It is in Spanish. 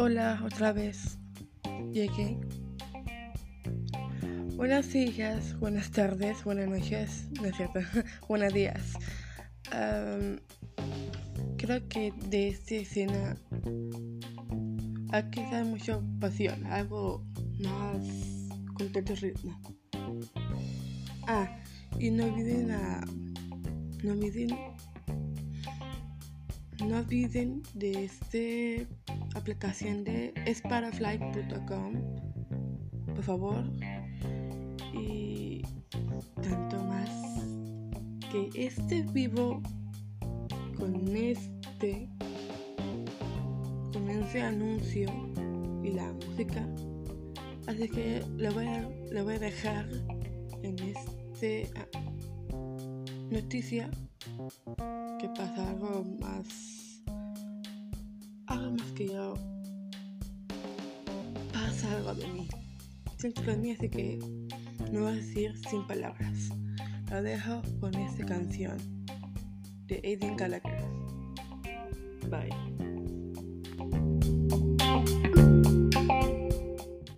otra vez llegué. Buenos días, buenas tardes, buenas noches, no es cierto, buenos días. creo que de esta escena aquí hay mucha pasión, algo más con todo ritmo. Ah, y no olviden a. No olviden. No olviden de esta aplicación de esparafly.com. Por favor. Y tanto más que este vivo con este con ese anuncio y la música así que lo voy a, lo voy a dejar en este ah, noticia que pasa algo más algo más que yo pasa algo de mí. Siento de mí así que no voy a decir sin palabras. Lo dejo con esta canción de Aiden Gallagher. Bye